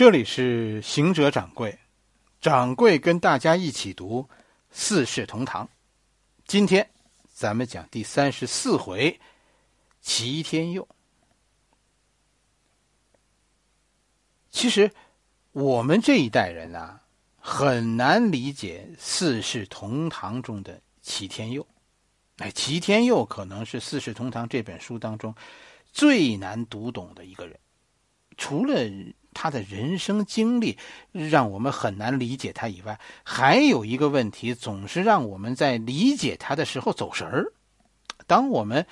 这里是行者掌柜，掌柜跟大家一起读《四世同堂》。今天咱们讲第三十四回，齐天佑。其实我们这一代人啊，很难理解《四世同堂》中的齐天佑。哎，齐天佑可能是《四世同堂》这本书当中最难读懂的一个人，除了。他的人生经历让我们很难理解他以外，还有一个问题，总是让我们在理解他的时候走神儿。当我们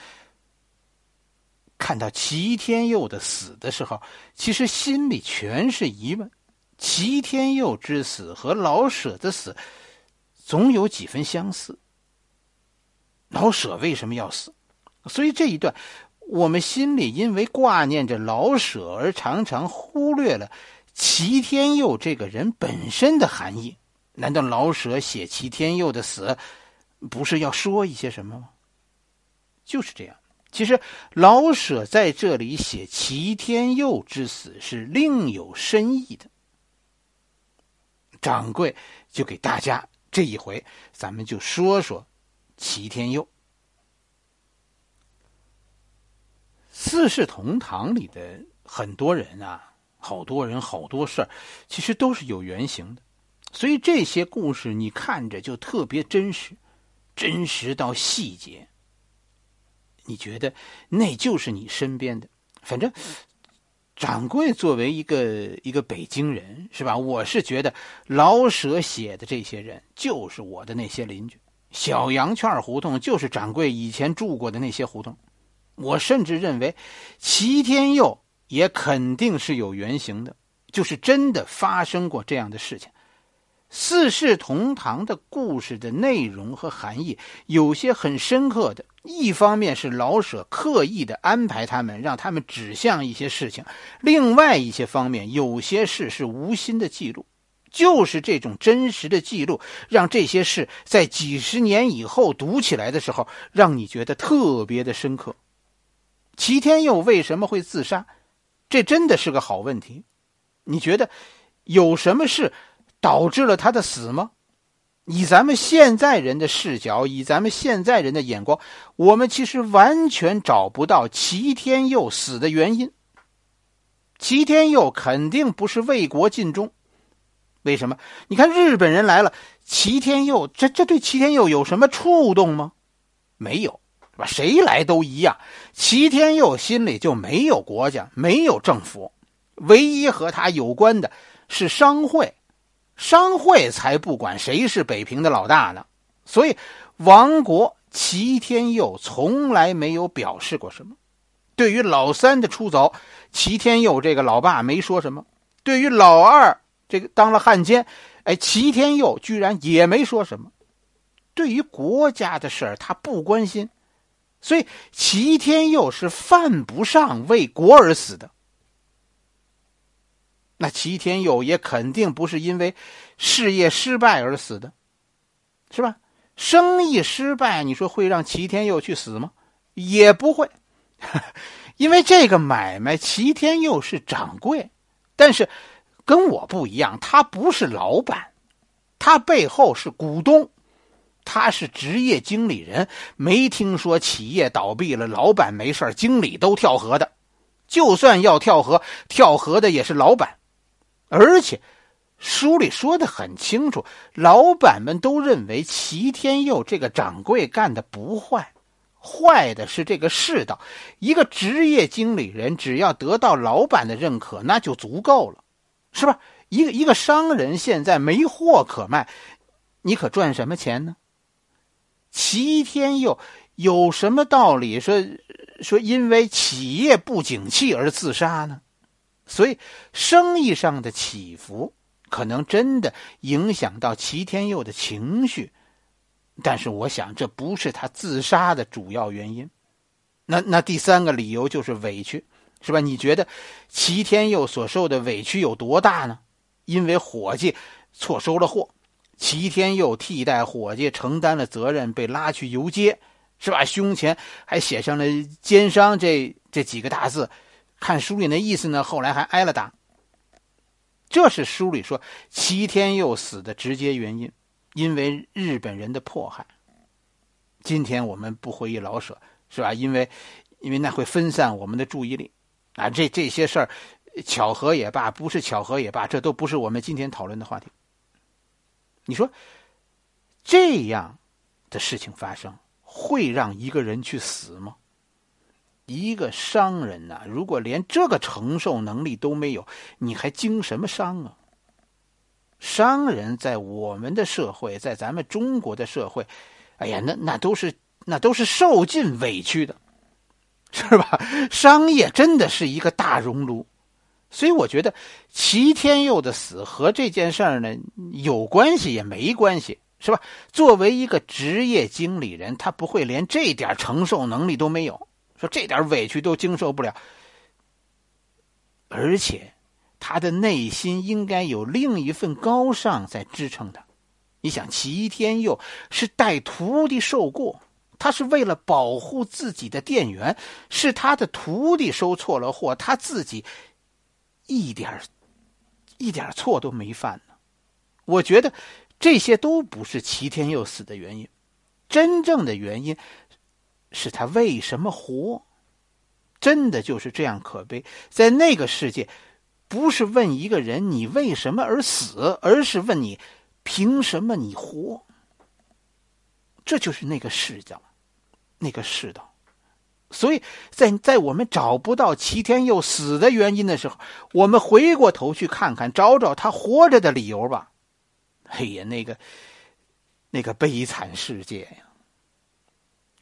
看到齐天佑的死的时候，其实心里全是疑问：齐天佑之死和老舍的死总有几分相似。老舍为什么要死？所以这一段。我们心里因为挂念着老舍，而常常忽略了齐天佑这个人本身的含义。难道老舍写齐天佑的死，不是要说一些什么吗？就是这样。其实老舍在这里写齐天佑之死是另有深意的。掌柜就给大家这一回，咱们就说说齐天佑。四世同堂里的很多人啊，好多人好多事儿，其实都是有原型的，所以这些故事你看着就特别真实，真实到细节。你觉得那就是你身边的？反正掌柜作为一个一个北京人，是吧？我是觉得老舍写的这些人就是我的那些邻居，小羊圈胡同就是掌柜以前住过的那些胡同。我甚至认为，齐天佑也肯定是有原型的，就是真的发生过这样的事情。四世同堂的故事的内容和含义有些很深刻的，一方面是老舍刻意的安排他们，让他们指向一些事情；另外一些方面，有些事是无心的记录，就是这种真实的记录，让这些事在几十年以后读起来的时候，让你觉得特别的深刻。齐天佑为什么会自杀？这真的是个好问题。你觉得有什么事导致了他的死吗？以咱们现在人的视角，以咱们现在人的眼光，我们其实完全找不到齐天佑死的原因。齐天佑肯定不是为国尽忠。为什么？你看日本人来了，齐天佑这这对齐天佑有什么触动吗？没有。吧？谁来都一样。齐天佑心里就没有国家，没有政府，唯一和他有关的是商会，商会才不管谁是北平的老大呢。所以亡国，齐天佑从来没有表示过什么。对于老三的出走，齐天佑这个老爸没说什么；对于老二这个当了汉奸，哎，齐天佑居然也没说什么。对于国家的事儿，他不关心。所以齐天佑是犯不上为国而死的。那齐天佑也肯定不是因为事业失败而死的，是吧？生意失败，你说会让齐天佑去死吗？也不会，因为这个买卖，齐天佑是掌柜，但是跟我不一样，他不是老板，他背后是股东。他是职业经理人，没听说企业倒闭了，老板没事经理都跳河的。就算要跳河，跳河的也是老板。而且书里说的很清楚，老板们都认为齐天佑这个掌柜干的不坏，坏的是这个世道。一个职业经理人只要得到老板的认可，那就足够了，是吧？一个一个商人现在没货可卖，你可赚什么钱呢？齐天佑有什么道理说说因为企业不景气而自杀呢？所以生意上的起伏可能真的影响到齐天佑的情绪，但是我想这不是他自杀的主要原因。那那第三个理由就是委屈，是吧？你觉得齐天佑所受的委屈有多大呢？因为伙计错收了货。齐天佑替代伙计承担了责任，被拉去游街，是吧？胸前还写上了“奸商”这这几个大字。看书里那意思呢，后来还挨了打。这是书里说齐天佑死的直接原因，因为日本人的迫害。今天我们不回忆老舍，是吧？因为，因为那会分散我们的注意力啊。这这些事儿，巧合也罢，不是巧合也罢，这都不是我们今天讨论的话题。你说，这样的事情发生，会让一个人去死吗？一个商人呐，如果连这个承受能力都没有，你还经什么商啊？商人在我们的社会，在咱们中国的社会，哎呀，那那都是那都是受尽委屈的，是吧？商业真的是一个大熔炉，所以我觉得齐天佑的死和这件事儿呢有关系也没关系，是吧？作为一个职业经理人，他不会连这点承受能力都没有。说这点委屈都经受不了，而且他的内心应该有另一份高尚在支撑他。你想，齐天佑是带徒弟受过，他是为了保护自己的店员，是他的徒弟收错了货，他自己一点一点错都没犯呢。我觉得这些都不是齐天佑死的原因，真正的原因。是他为什么活？真的就是这样可悲。在那个世界，不是问一个人你为什么而死，而是问你凭什么你活。这就是那个世道，那个世道。所以在在我们找不到齐天佑死的原因的时候，我们回过头去看看，找找他活着的理由吧。哎呀，那个那个悲惨世界呀！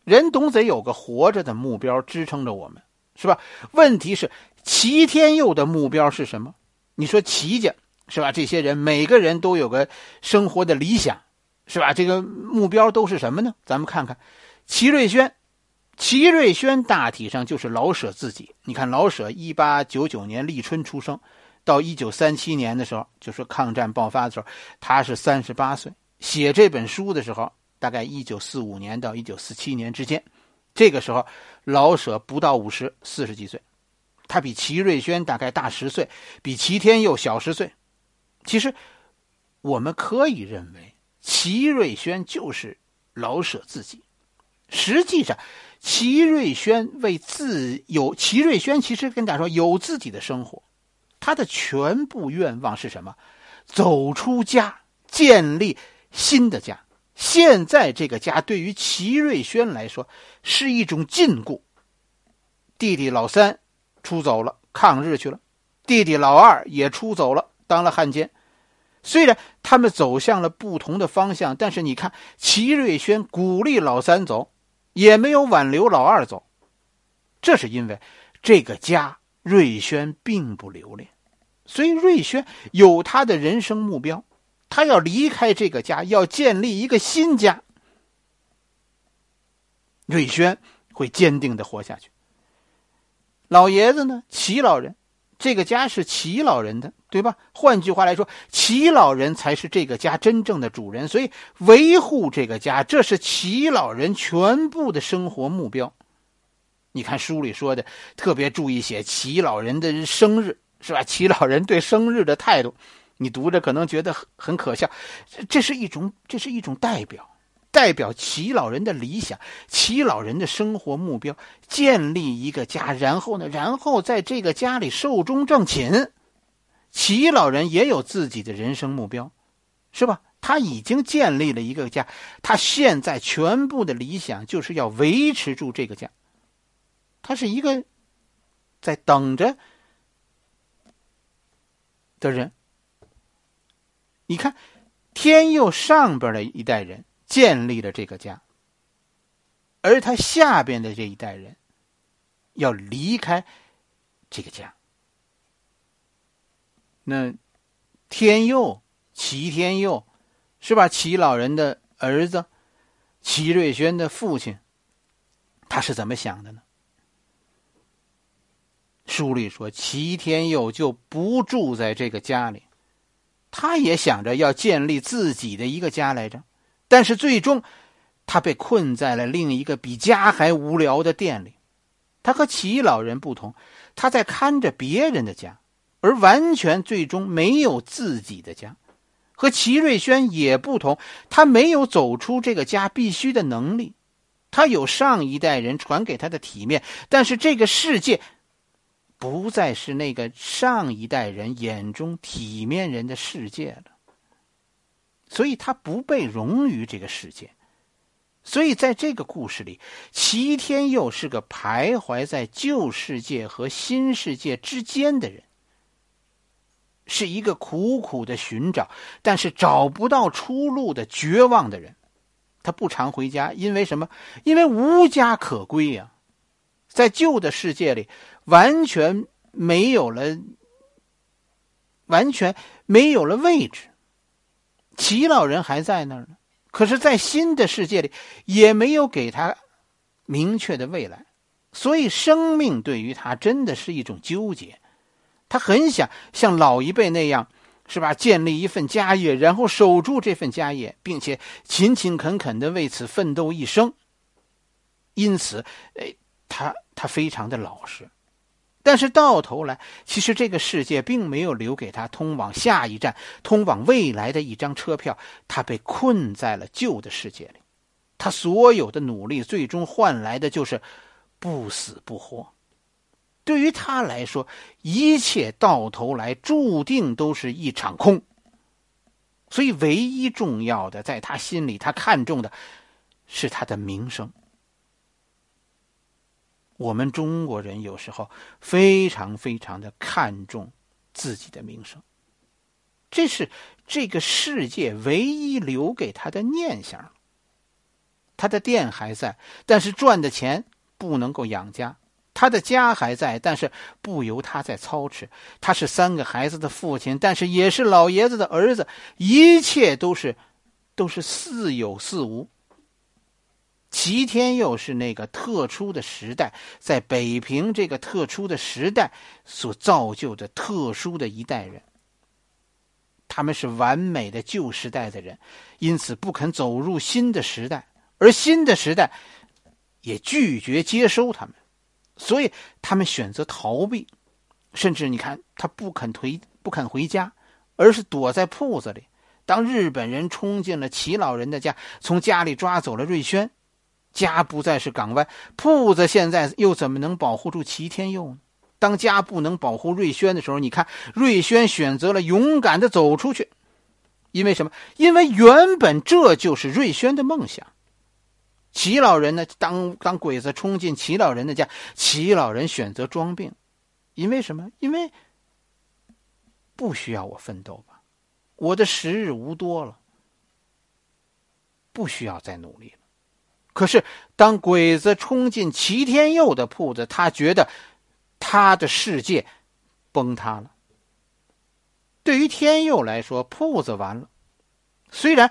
人总得有个活着的目标支撑着我们，是吧？问题是齐天佑的目标是什么？你说齐家是吧？这些人每个人都有个生活的理想，是吧？这个目标都是什么呢？咱们看看齐瑞轩，齐瑞轩大体上就是老舍自己。你看老舍一八九九年立春出生，到一九三七年的时候，就是抗战爆发的时候，他是三十八岁，写这本书的时候。大概一九四五年到一九四七年之间，这个时候老舍不到五十，四十几岁，他比齐瑞轩大概大十岁，比齐天佑小十岁。其实我们可以认为，齐瑞轩就是老舍自己。实际上，齐瑞轩为自有齐瑞轩其实跟大家说有自己的生活，他的全部愿望是什么？走出家，建立新的家。现在这个家对于齐瑞轩来说是一种禁锢。弟弟老三出走了，抗日去了；弟弟老二也出走了，当了汉奸。虽然他们走向了不同的方向，但是你看，齐瑞轩鼓励老三走，也没有挽留老二走。这是因为这个家瑞轩并不留恋，所以瑞轩有他的人生目标。他要离开这个家，要建立一个新家。瑞轩会坚定的活下去。老爷子呢？齐老人，这个家是齐老人的，对吧？换句话来说，齐老人才是这个家真正的主人，所以维护这个家，这是齐老人全部的生活目标。你看书里说的，特别注意写齐老人的生日，是吧？齐老人对生日的态度。你读着可能觉得很可笑，这是一种这是一种代表，代表齐老人的理想，齐老人的生活目标，建立一个家，然后呢，然后在这个家里寿终正寝。齐老人也有自己的人生目标，是吧？他已经建立了一个家，他现在全部的理想就是要维持住这个家。他是一个在等着的人。你看，天佑上边的一代人建立了这个家，而他下边的这一代人要离开这个家。那天佑，齐天佑，是吧？齐老人的儿子，齐瑞轩的父亲，他是怎么想的呢？书里说，齐天佑就不住在这个家里。他也想着要建立自己的一个家来着，但是最终，他被困在了另一个比家还无聊的店里。他和齐老人不同，他在看着别人的家，而完全最终没有自己的家。和齐瑞轩也不同，他没有走出这个家必须的能力，他有上一代人传给他的体面，但是这个世界不再是那个上一代人眼中体面人的世界了，所以他不被容于这个世界。所以在这个故事里，齐天佑是个徘徊在旧世界和新世界之间的人。是一个苦苦的寻找，但是找不到出路的绝望的人。他不常回家，因为什么？因为无家可归呀，在旧的世界里，完全没有了，完全没有了位置。齐老人还在那儿呢，可是，在新的世界里，也没有给他明确的未来。所以，生命对于他真的是一种纠结。他很想像老一辈那样，是吧？建立一份家业，然后守住这份家业，并且勤勤恳恳的为此奋斗一生。因此，哎，他他非常的老实。但是到头来，其实这个世界并没有留给他通往下一站、通往未来的一张车票。他被困在了旧的世界里，他所有的努力最终换来的就是不死不活。对于他来说，一切到头来注定都是一场空。所以，唯一重要的，在他心里，他看重的是他的名声。我们中国人有时候非常非常的看重自己的名声，这是这个世界唯一留给他的念想。他的店还在，但是赚的钱不能够养家。他的家还在，但是不由他在操持。他是三个孩子的父亲，但是也是老爷子的儿子。一切都是，都是似有似无。齐天佑是那个特殊的时代，在北平这个特殊的时代所造就的特殊的一代人。他们是完美的旧时代的人，因此不肯走入新的时代，而新的时代也拒绝接收他们。所以他们选择逃避，甚至你看他不肯回不肯回家，而是躲在铺子里。当日本人冲进了齐老人的家，从家里抓走了瑞轩，家不再是港湾，铺子现在又怎么能保护住齐天佑呢？当家不能保护瑞轩的时候，你看瑞轩选择了勇敢的走出去，因为什么？因为原本这就是瑞轩的梦想。齐老人呢？当当鬼子冲进齐老人的家，齐老人选择装病，因为什么？因为不需要我奋斗吧，我的时日无多了，不需要再努力了。可是当鬼子冲进齐天佑的铺子，他觉得他的世界崩塌了。对于天佑来说，铺子完了，虽然。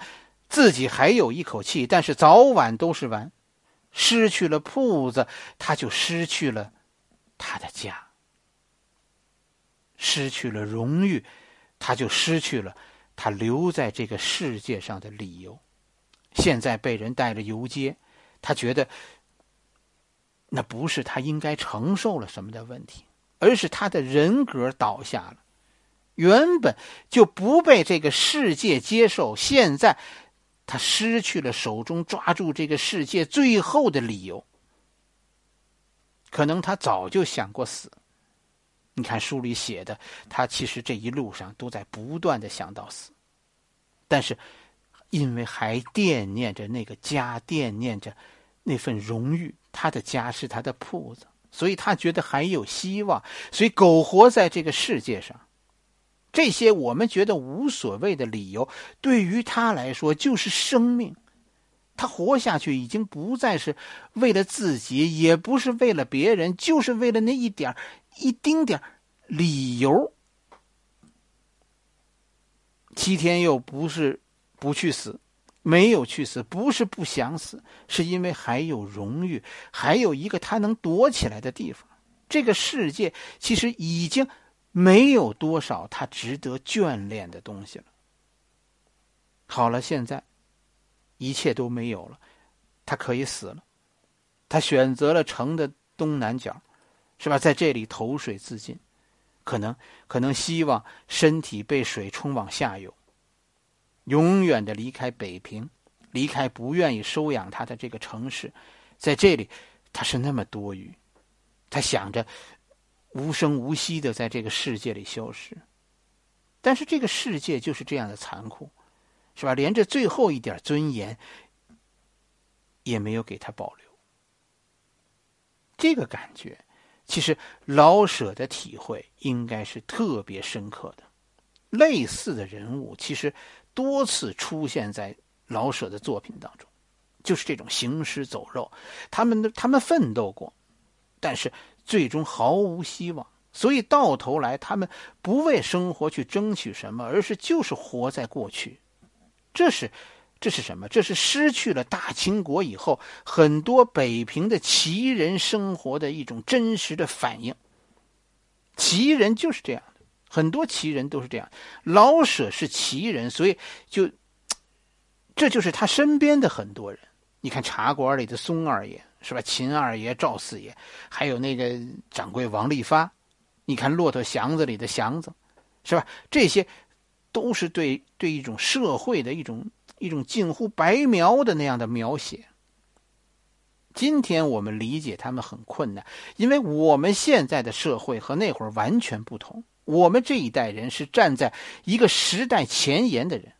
自己还有一口气，但是早晚都是完。失去了铺子，他就失去了他的家；失去了荣誉，他就失去了他留在这个世界上的理由。现在被人带着游街，他觉得那不是他应该承受了什么的问题，而是他的人格倒下了。原本就不被这个世界接受，现在。他失去了手中抓住这个世界最后的理由，可能他早就想过死。你看书里写的，他其实这一路上都在不断的想到死，但是因为还惦念着那个家，惦念着那份荣誉，他的家是他的铺子，所以他觉得还有希望，所以苟活在这个世界上。这些我们觉得无所谓的理由，对于他来说就是生命。他活下去已经不再是为了自己，也不是为了别人，就是为了那一点一丁点理由。齐天佑不是不去死，没有去死，不是不想死，是因为还有荣誉，还有一个他能躲起来的地方。这个世界其实已经。没有多少他值得眷恋的东西了。好了，现在一切都没有了，他可以死了。他选择了城的东南角，是吧？在这里投水自尽。可能可能希望身体被水冲往下游，永远的离开北平，离开不愿意收养他的这个城市，在这里他是那么多余，他想着无声无息的在这个世界里消失，但是这个世界就是这样的残酷，是吧？连这最后一点尊严也没有给他保留，这个感觉。其实老舍的体会应该是特别深刻的，类似的人物其实多次出现在老舍的作品当中，就是这种行尸走肉，他们的他们奋斗过，但是最终毫无希望，所以到头来他们不为生活去争取什么，而是就是活在过去，这是。这是什么？这是失去了大清国以后，很多北平的旗人生活的一种真实的反应。旗人就是这样的，很多旗人都是这样。老舍是旗人，所以就，这就是他身边的很多人。你看茶馆里的松二爷是吧？秦二爷、赵四爷，还有那个掌柜王利发。你看骆驼祥子里的祥子，是吧？这些都是对对一种社会的一种。一种近乎白描的那样的描写。今天我们理解他们很困难，因为我们现在的社会和那会儿完全不同。我们这一代人是站在一个时代前沿的人，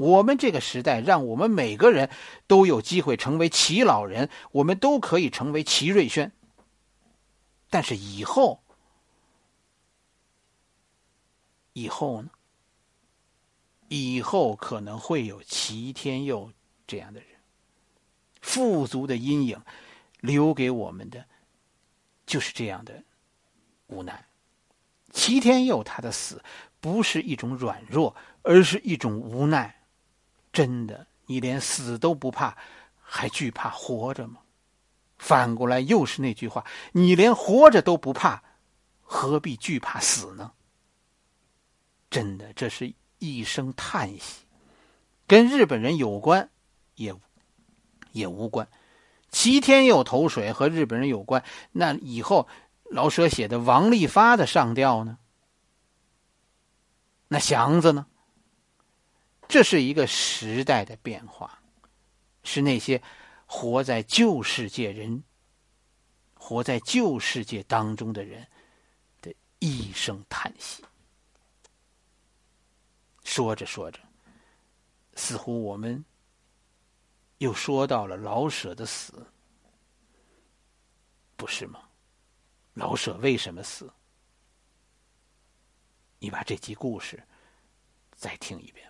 我们这个时代让我们每个人都有机会成为齐老人，我们都可以成为齐瑞轩。但是以后，以后呢？以后可能会有齐天佑这样的人，富足的阴影留给我们的就是这样的无奈。齐天佑他的死不是一种软弱，而是一种无奈。真的，你连死都不怕，还惧怕活着吗？反过来又是那句话：你连活着都不怕，何必惧怕死呢？真的，这是。一声叹息，跟日本人有关，也也无关。齐天佑投水和日本人有关，那以后老舍写的王利发的上吊呢？那祥子呢？这是一个时代的变化，是那些活在旧世界人、活在旧世界当中的人的一声叹息。说着说着，似乎我们又说到了老舍的死，不是吗？老舍为什么死？你把这集故事再听一遍。